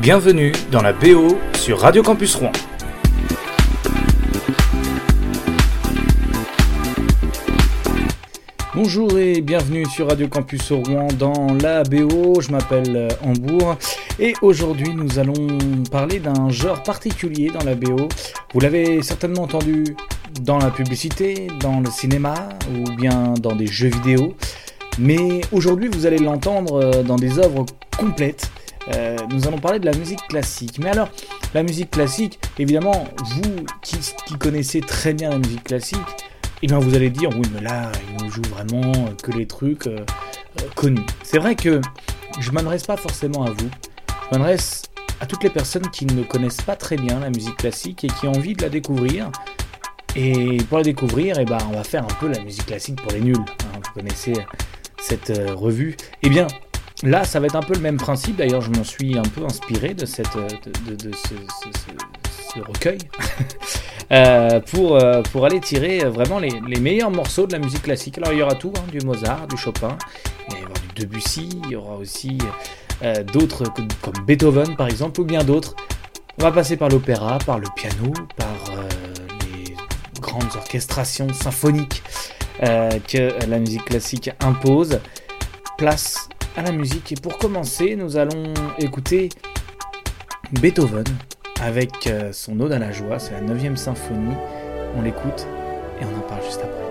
Bienvenue dans la BO sur Radio Campus Rouen. Bonjour et bienvenue sur Radio Campus Rouen dans la BO. Je m'appelle euh, Hambourg et aujourd'hui nous allons parler d'un genre particulier dans la BO. Vous l'avez certainement entendu dans la publicité, dans le cinéma ou bien dans des jeux vidéo. Mais aujourd'hui vous allez l'entendre euh, dans des œuvres complètes euh, nous allons parler de la musique classique. Mais alors, la musique classique, évidemment, vous qui, connaissez très bien la musique classique, eh bien vous allez dire, oui, mais là, il nous joue vraiment que les trucs euh, euh, connus. C'est vrai que je m'adresse pas forcément à vous, je m'adresse à toutes les personnes qui ne connaissent pas très bien la musique classique et qui ont envie de la découvrir. Et pour la découvrir, eh ben, on va faire un peu la musique classique pour les nuls. Hein. vous connaissez cette revue. Eh bien, Là, ça va être un peu le même principe. D'ailleurs, je m'en suis un peu inspiré de, cette, de, ce, recueil euh, pour, euh, pour aller tirer vraiment les, meilleurs morceaux de la musique classique. Alors, il y aura tout hein, du Mozart, du Chopin, il y aura du Debussy, il y aura aussi euh, d'autres comme, Beethoven par exemple, ou bien d'autres. On va passer par l'opéra, par le piano, par les grandes orchestrations symphoniques que la musique classique impose. Place à la musique. Et pour commencer, nous allons écouter Beethoven avec euh, son Ode à la joie, c'est la 9 symphonie. On l'écoute et on en parle juste après.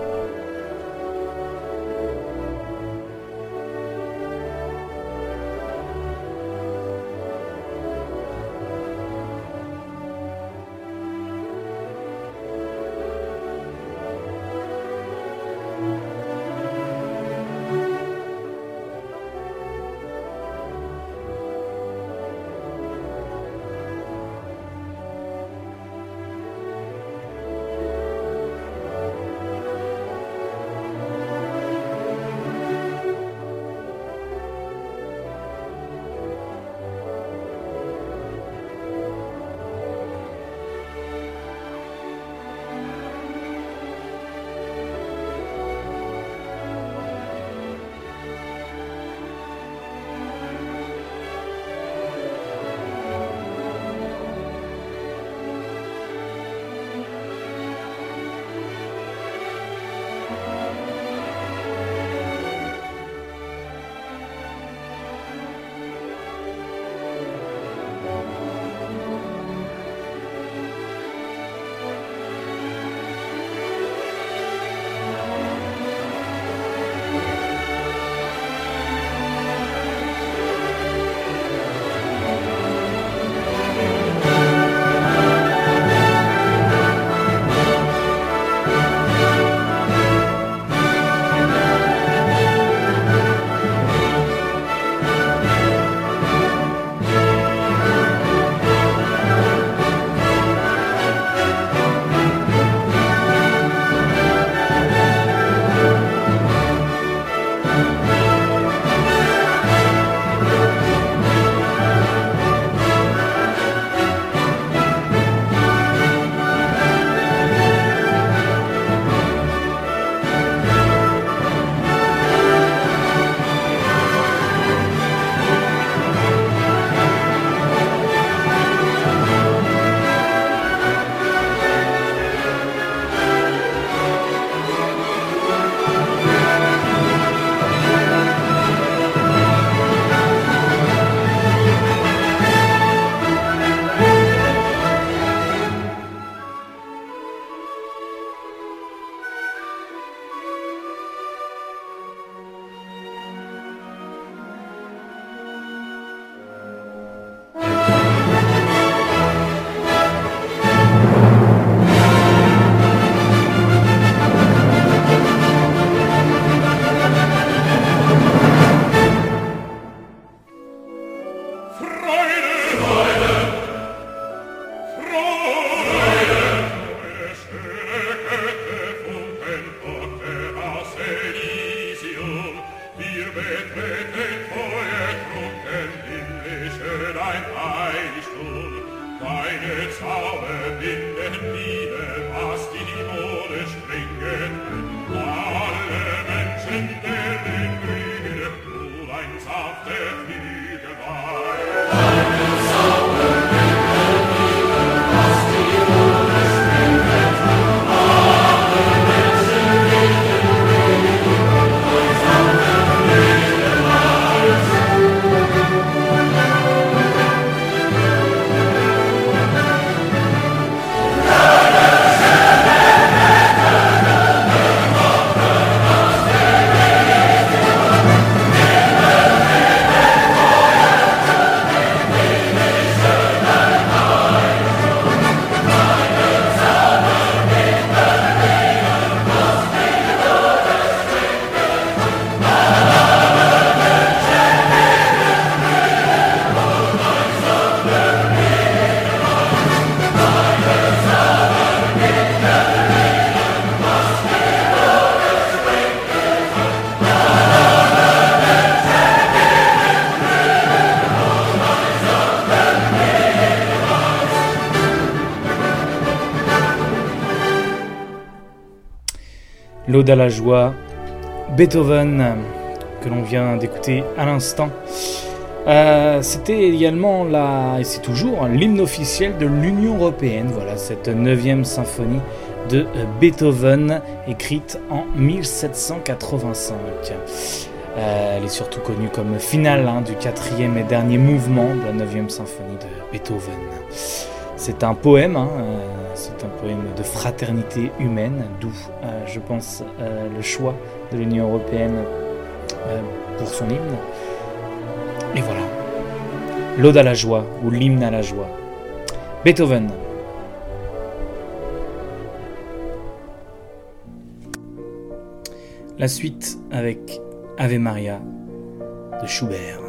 l'Ode à la joie, Beethoven, que l'on vient d'écouter à l'instant. Euh, c'était également la, et c'est toujours l'hymne officiel de l'Union européenne. Voilà cette neuvième symphonie de Beethoven, écrite en 1785. Euh, elle est surtout connue comme finale hein, du quatrième et dernier mouvement de la neuvième symphonie de Beethoven. C'est un poème, hein, de fraternité humaine, d'où, je pense, le choix de l'Union européenne pour son hymne. Et voilà. L'Ode à la joie ou l'hymne à la joie. Beethoven. La suite avec Ave Maria de Schubert.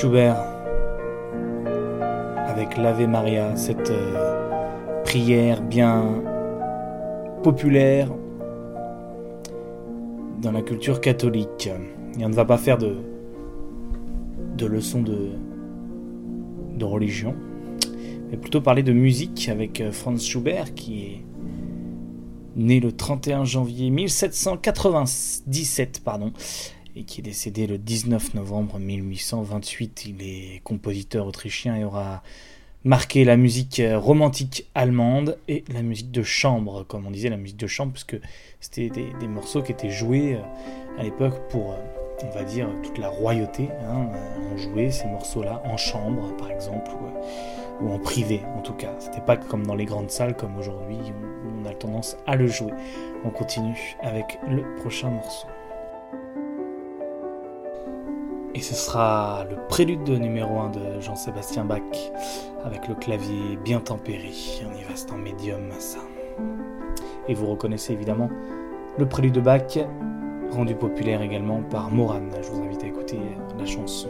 Schubert avec l'Ave Maria, cette euh, prière bien populaire dans la culture catholique. Et on ne va pas faire de, de leçons de, de religion, mais plutôt parler de musique avec euh, Franz Schubert qui est né le 31 janvier 1797, pardon, et qui est décédé le 19 novembre 1828. Il est compositeur autrichien et aura marqué la musique euh, romantique allemande et la musique de chambre, comme on disait, la musique de chambre, puisque c'était des, morceaux qui étaient joués euh, à l'époque pour, euh, on va dire, toute la royauté. Hein, on jouait ces morceaux-là en chambre, par exemple, ou, en privé, en tout cas. C'était pas comme dans les grandes salles, comme aujourd'hui, on a tendance à le jouer. On continue avec le prochain morceau. Et ce sera le prélude de numéro 1 de Jean-Sébastien Bach avec le clavier bien tempéré. On y va, c'est en médium ça. Et vous reconnaissez évidemment le prélude de Bach, rendu populaire également par Moran. Je vous invite à écouter la chanson.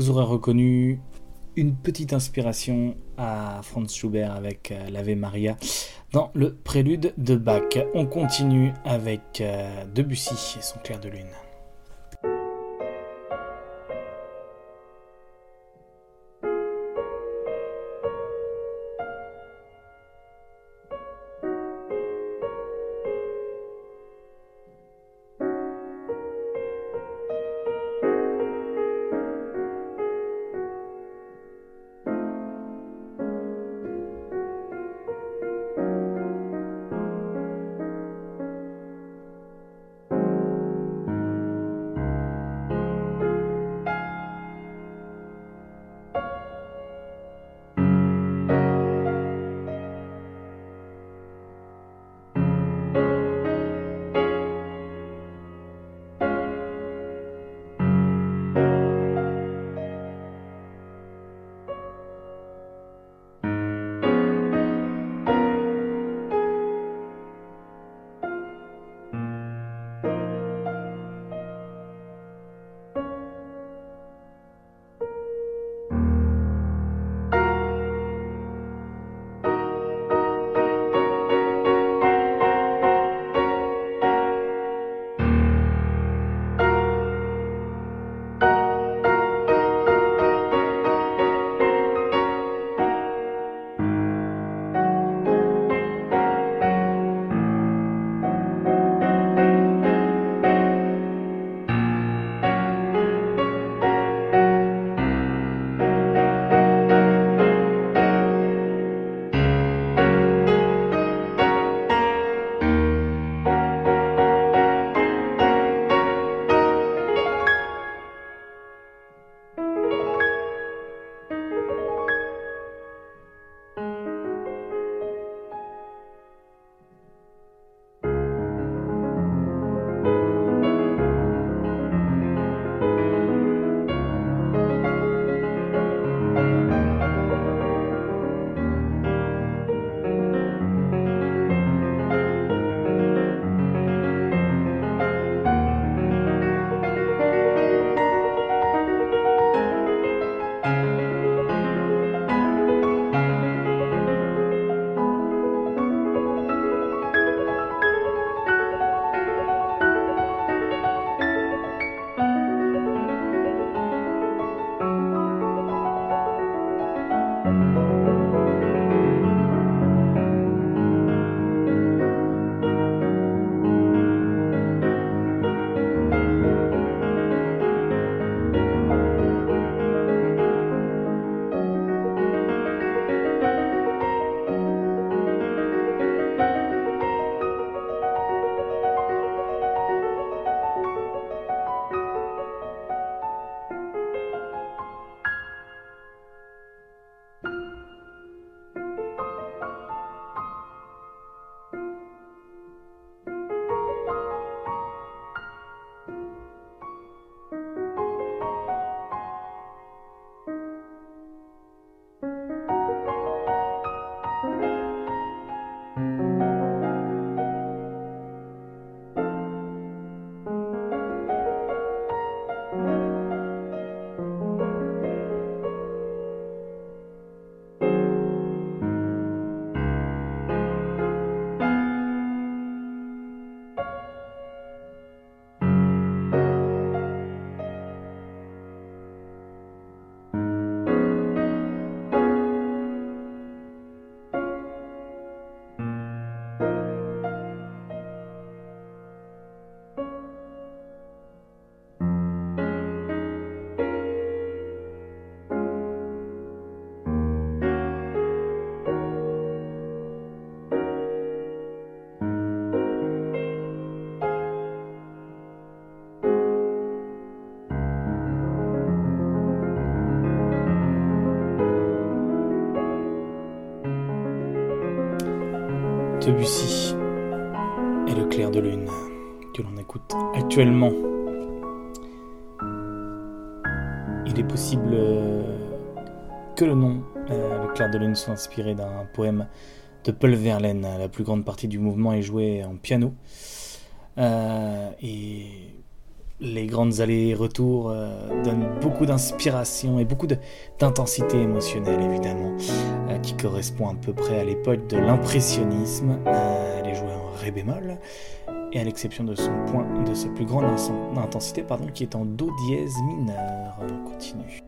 Vous aurez reconnu une petite inspiration à Franz Schubert avec euh, l'Ave Maria dans le prélude de Bach. On continue avec euh, Debussy et son clair de lune. Debussy et le clair de lune que l'on écoute actuellement. Il est possible que le nom, euh, le clair de lune, soit inspiré d'un poème de Paul Verlaine. La plus grande partie du mouvement est jouée en piano. Euh, et les grandes allées-retours euh, donnent beaucoup d'inspiration et beaucoup d'intensité émotionnelle, évidemment, euh, qui correspond à peu près à l'époque de l'impressionnisme. elle est jouée en ré bémol, et à l'exception de son point, de sa plus grande intensité, pardon, qui est en do dièse mineur. On continue.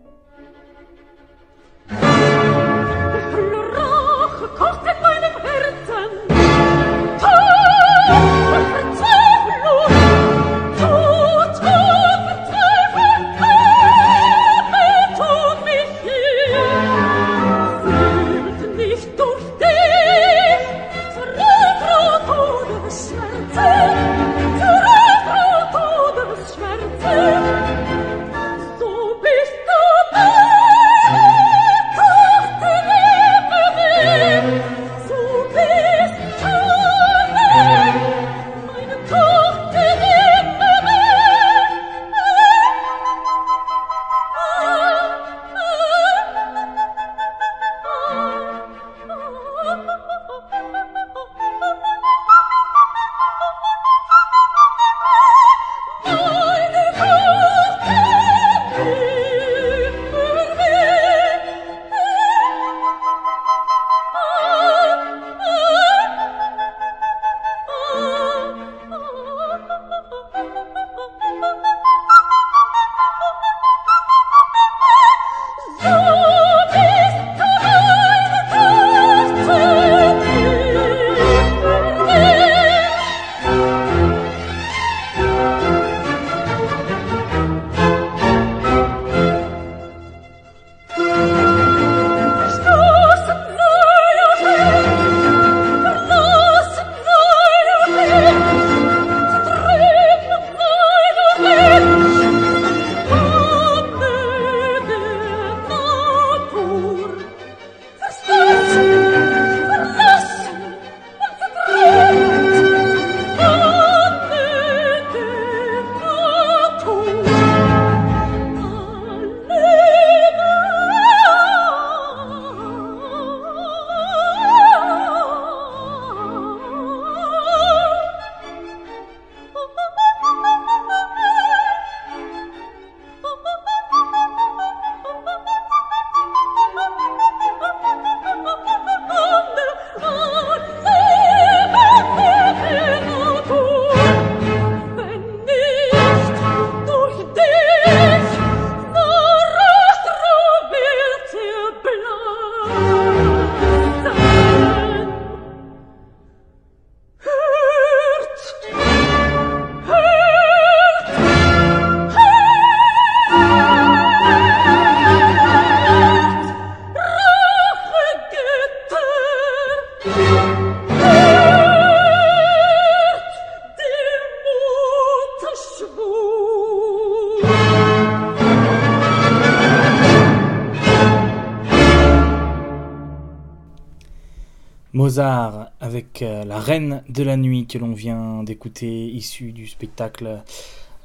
Avec euh, la Reine de la Nuit que l'on vient d'écouter, issue du spectacle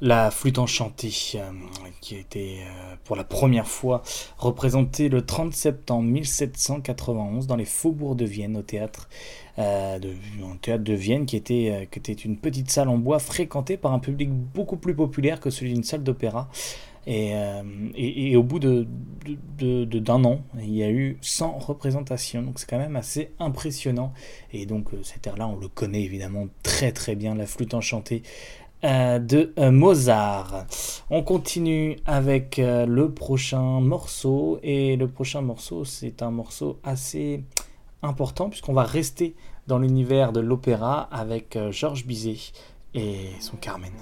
La Flûte Enchantée, euh, qui a été euh, pour la première fois représentée le 30 septembre 1791 dans les faubourgs de Vienne au théâtre, de, Vienne qui était une petite salle en bois fréquentée par un public beaucoup plus populaire que celui d'une salle d'opéra. Euh, et, au bout de, d'un an, il y a eu 100 représentations, donc c'est quand même assez impressionnant. Et donc euh, cet air-là, on le connaît évidemment très très bien, la flûte enchantée euh, de Mozart. On continue avec le prochain morceau, et le prochain morceau, c'est un morceau assez important, puisqu'on va rester dans l'univers de l'opéra avec Georges Bizet et son Carmen.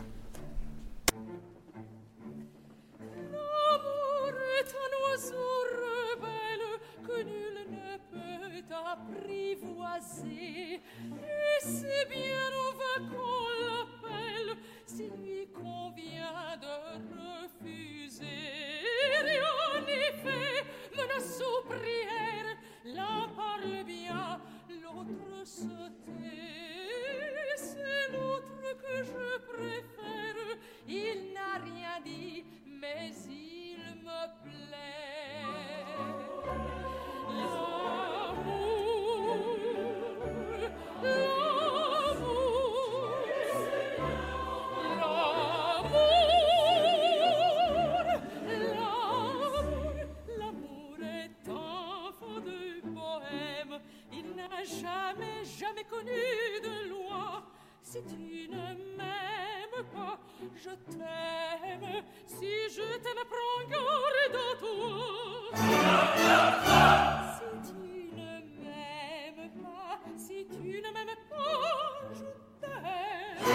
l'autre se. C'est l'autre que je préfère. Il n'a rien dit, mais il me plaît. De loi. Si tu ne m'aimes pas, je t'aime. Si je t'aime, prends garde à toi. Si tu ne m'aimes pas, si tu ne m'aimes pas, je t'aime.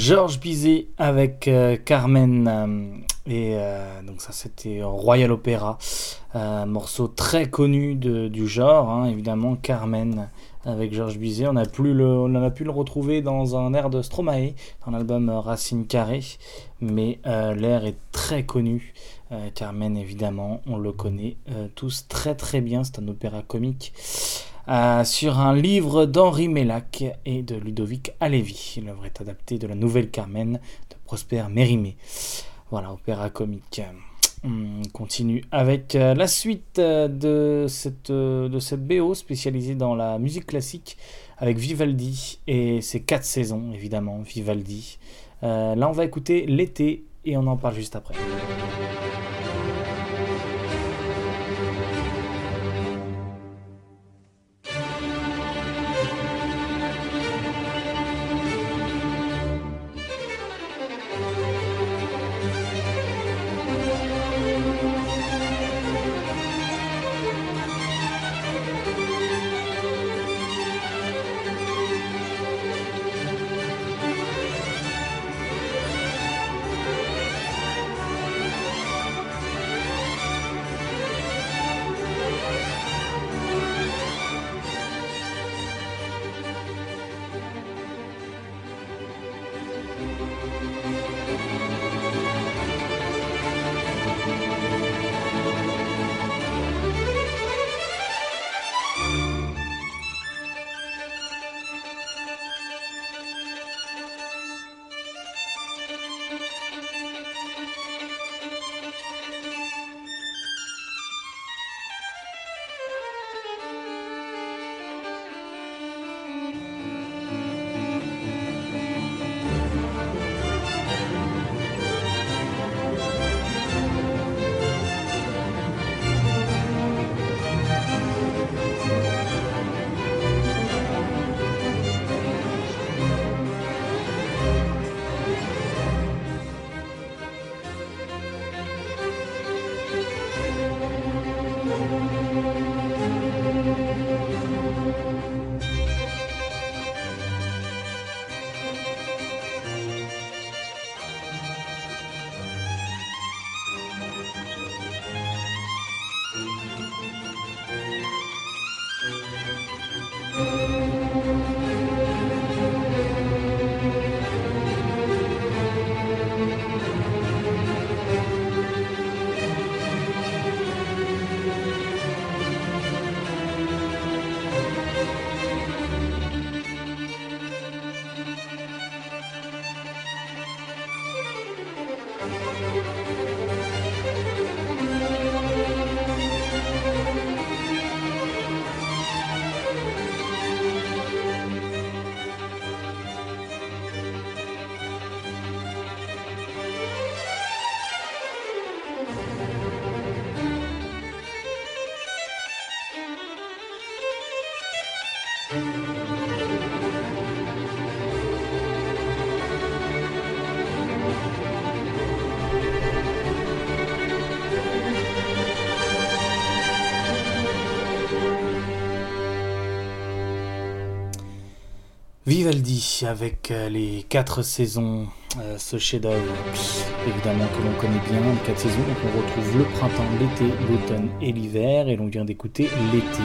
Georges Bizet avec euh, Carmen. euh, et euh, donc ça c'était Royal Opera, un morceau très connu du genre, hein, évidemment Carmen avec Georges Bizet. On a, plus le, on a pu le retrouver dans un air de Stromae, dans l'album Racine Carrée, mais l'air est très connu. Carmen évidemment, on le connaît tous très très bien, c'est un opéra comique. Euh, sur un livre d'Henri Mellac et de Ludovic Halévy. L'œuvre est adaptée de la nouvelle Carmen de Prosper Mérimée. Voilà, opéra comique. On continue avec euh, la suite euh, de cette, de cette BO spécialisée dans la musique classique avec Vivaldi et ses quatre saisons, évidemment, Vivaldi. Là, on va écouter l'été et on en parle juste après. Vivaldi avec euh, les quatre saisons, euh, ce chef-d'œuvre évidemment que l'on connaît bien, les quatre saisons, donc on retrouve le printemps, l'été, l'automne et l'hiver, et l'on vient d'écouter l'été.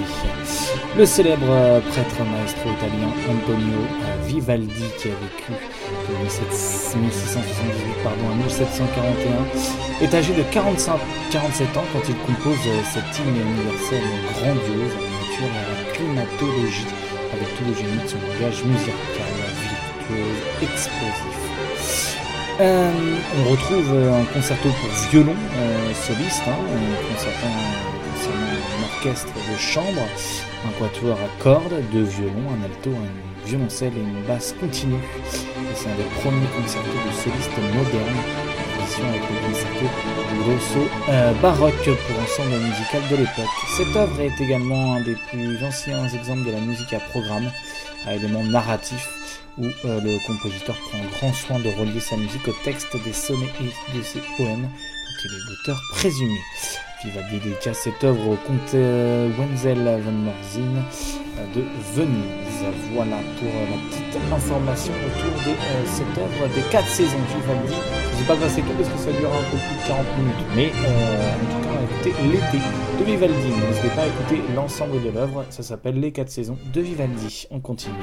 Le célèbre euh, prêtre maestro italien Antonio Vivaldi qui a vécu de 1678 pardon, à 1741 est âgé de 45, 47 ans quand il compose cette hymne universelle grandiose à la nature et à la climatologie avec tout le génie de son langage musical, virtuose, explosif. Euh, on retrouve un concerto pour violon euh, soliste, hein, concertant un orchestre de chambre, un quatuor à cordes, deux violons, un alto, un violoncelle et une basse continue. C'est un des premiers concertos de solistes modernes avec le concerto grosso euh, baroque pour ensemble musical de l'époque. Cette œuvre est également un des plus anciens exemples de la musique à programme, à éléments narratifs, où euh, le compositeur prend grand soin de relier sa musique au texte des sonnets et de ses poèmes, dont il est l'auteur présumé. Il va dédier cette œuvre au comte euh, Wenzel van Morzin de Venise. Voilà pour la petite information autour de cette œuvre des quatre saisons Vivaldi. Je ne vais pas passer tout parce que ça dure un peu plus de 40 minutes, mais euh, en tout cas on va écouter l'été de Vivaldi. N'hésitez pas à écouter l'ensemble de l'œuvre, ça s'appelle Les quatre saisons de Vivaldi. On continue.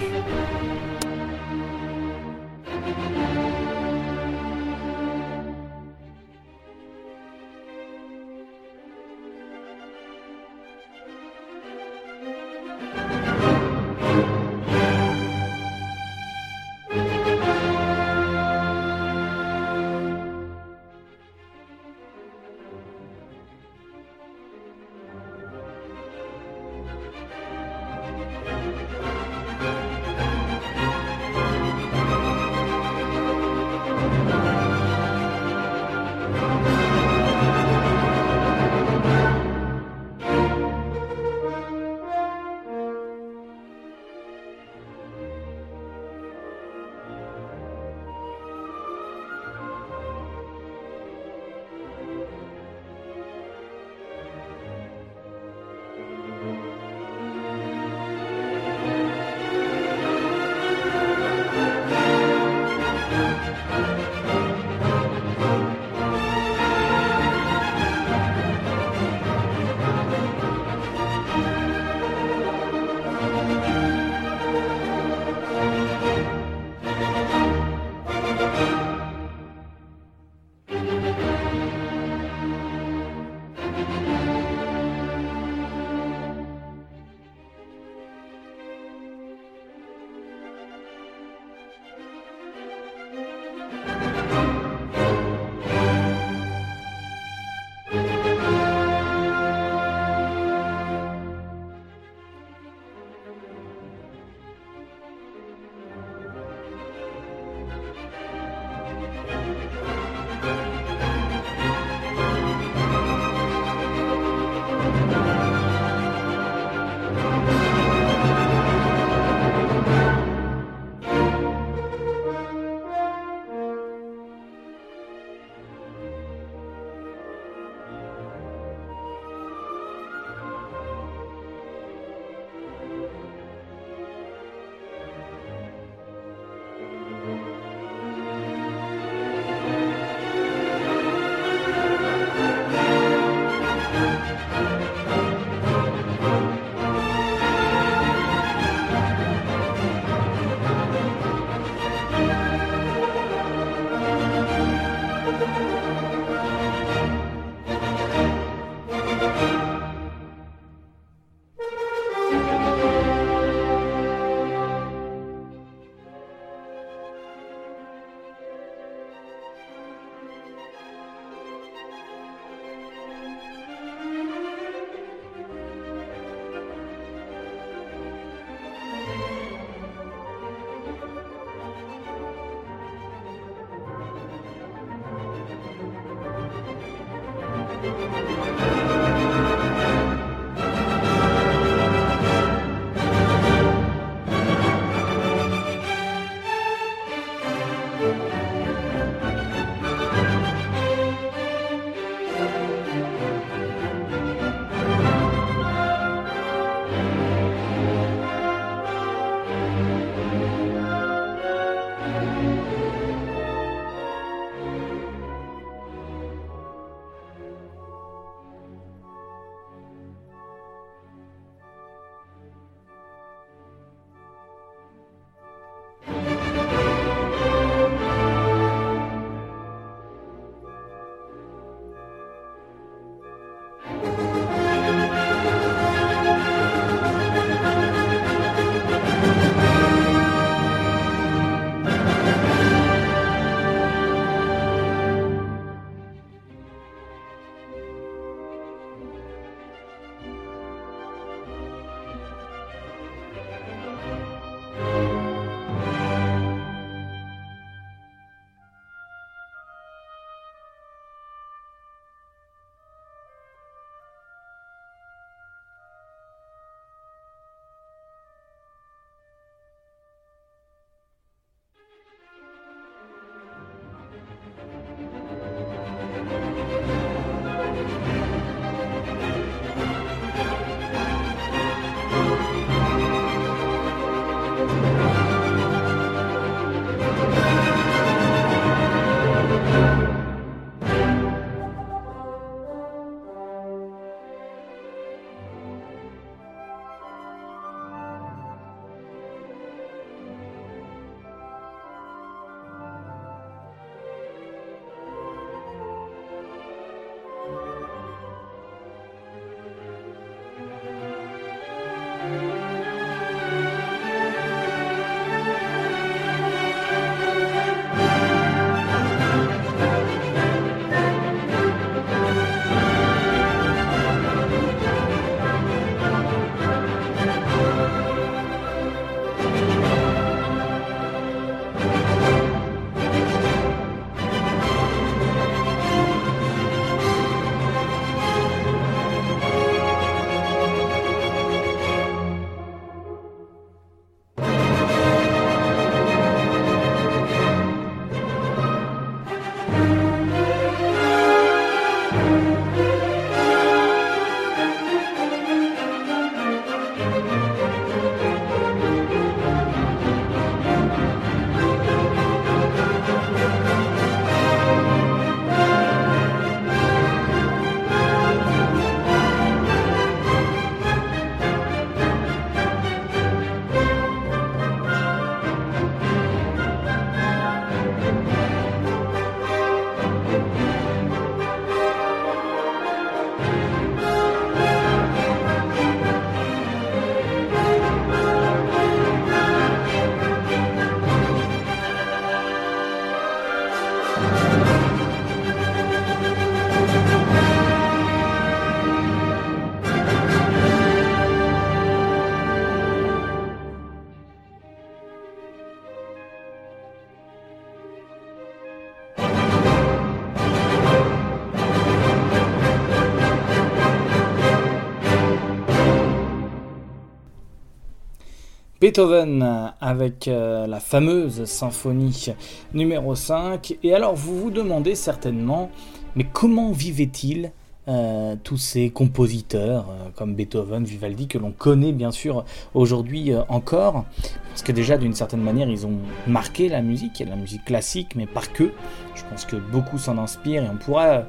Beethoven avec euh, la fameuse symphonie numéro 5. Et alors vous vous demandez certainement, mais comment vivait-il euh, tous ces compositeurs euh, comme Beethoven, Vivaldi, que l'on connaît bien sûr aujourd'hui encore, parce que déjà d'une certaine manière ils ont marqué la musique, la musique classique, mais pas que. Je pense que beaucoup s'en inspirent et on pourra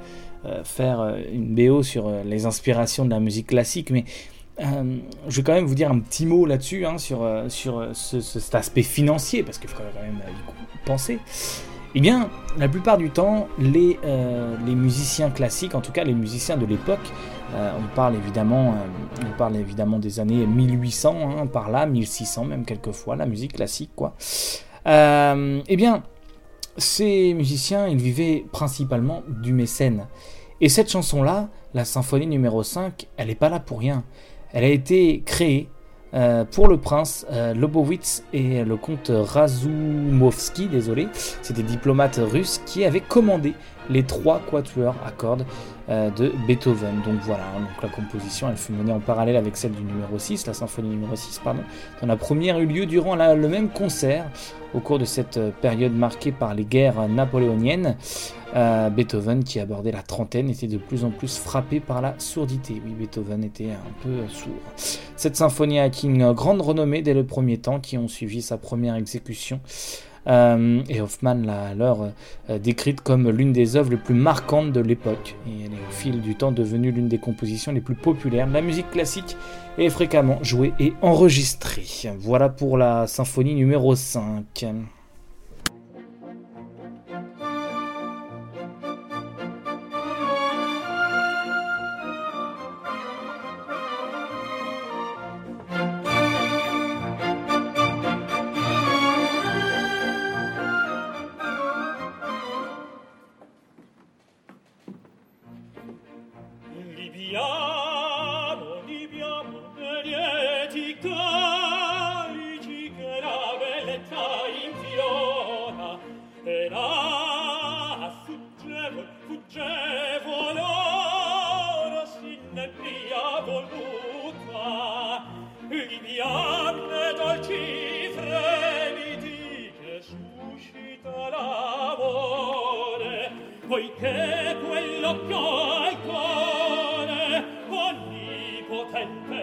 faire une BO sur les inspirations de la musique classique, mais euh, je vais quand même vous dire un petit mot là-dessus, hein, sur, euh, sur euh, cet aspect financier, parce qu'il faut quand même penser. Eh bien, la plupart du temps, les, les musiciens classiques, en tout cas les musiciens de l'époque, on, parle évidemment, on parle évidemment des années 1800, hein, par là, 1600 même quelquefois, la musique classique, quoi. eh bien, ces musiciens, ils vivaient principalement du mécène. Et cette chanson-là, la symphonie numéro 5, elle n'est pas là pour rien. Elle a été créée euh, pour le prince euh, Lobowitz et le comte Razumovsky, désolé, c'est des diplomates russes qui avaient commandé les trois quatuors à cordes de Beethoven. Donc voilà, hein, donc la composition elle fut menée en parallèle avec celle du numéro 6, la symphonie numéro 6, pardon. Dans la première eu lieu durant le même concert au cours de cette période marquée par les guerres napoléoniennes. Euh, Beethoven, qui abordait la trentaine, était de plus en plus frappé par la sourdité. Oui, Beethoven était un peu sourd. Cette symphonie a acquis une grande renommée dès le premier temps qui ont suivi sa première exécution. Euh, et Hoffman l'a alors euh, décrite comme l'une des œuvres les plus marquantes de l'époque. Et elle est au fil du temps devenue l'une des compositions les plus populaires. La musique classique est fréquemment jouée et enregistrée. Voilà pour la symphonie numéro 5. poiché quell'occhio al cuore onnipotente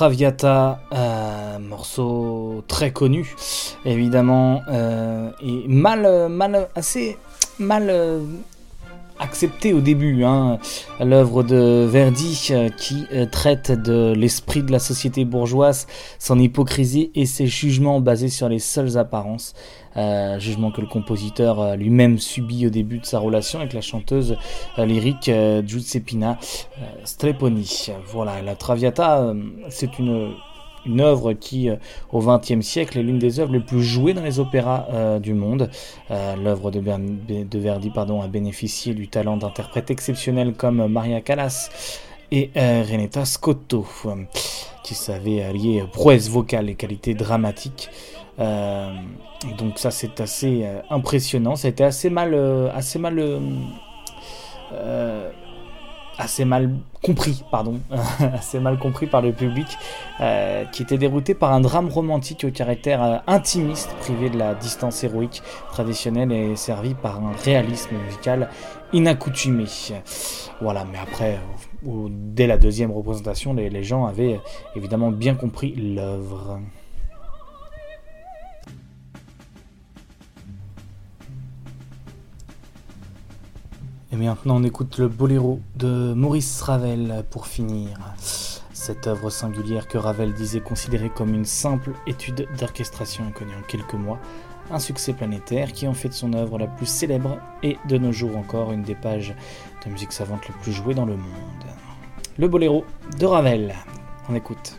Traviata, euh, morceau très connu, évidemment, euh, et mal, mal, assez mal euh, accepté au début. Hein. L'œuvre de Verdi euh, qui euh, traite de l'esprit de la société bourgeoise, son hypocrisie et ses jugements basés sur les seules apparences. Euh, jugement que le compositeur lui-même subit au début de sa relation avec la chanteuse lyrique Giuseppina Streponi. Voilà, la Traviata, c'est une une œuvre qui, euh, au XXe siècle, est l'une des œuvres les plus jouées dans les opéras euh, du monde. Euh, L'œuvre de, Verdi pardon, a bénéficié du talent d'interprètes exceptionnels comme Maria Callas et euh, Renata Scotto, qui savaient allier prouesse vocale et qualité dramatique. Donc ça c'est assez impressionnant. Ça a été assez mal, assez mal assez mal compris, pardon, assez mal compris par le public, euh, qui était dérouté par un drame romantique au caractère euh, intimiste, privé de la distance héroïque traditionnelle et servi par un réalisme musical inaccoutumé. Voilà, mais après, dès la deuxième représentation, les, les gens avaient évidemment bien compris l'œuvre. Maintenant on écoute le boléro de Maurice Ravel pour finir. Cette œuvre singulière que Ravel disait considérée comme une simple étude d'orchestration inconnue en quelques mois, un succès planétaire qui en fait de son œuvre la plus célèbre et de nos jours encore une des pages de musique savante les plus jouées dans le monde. Le boléro de Ravel. On écoute.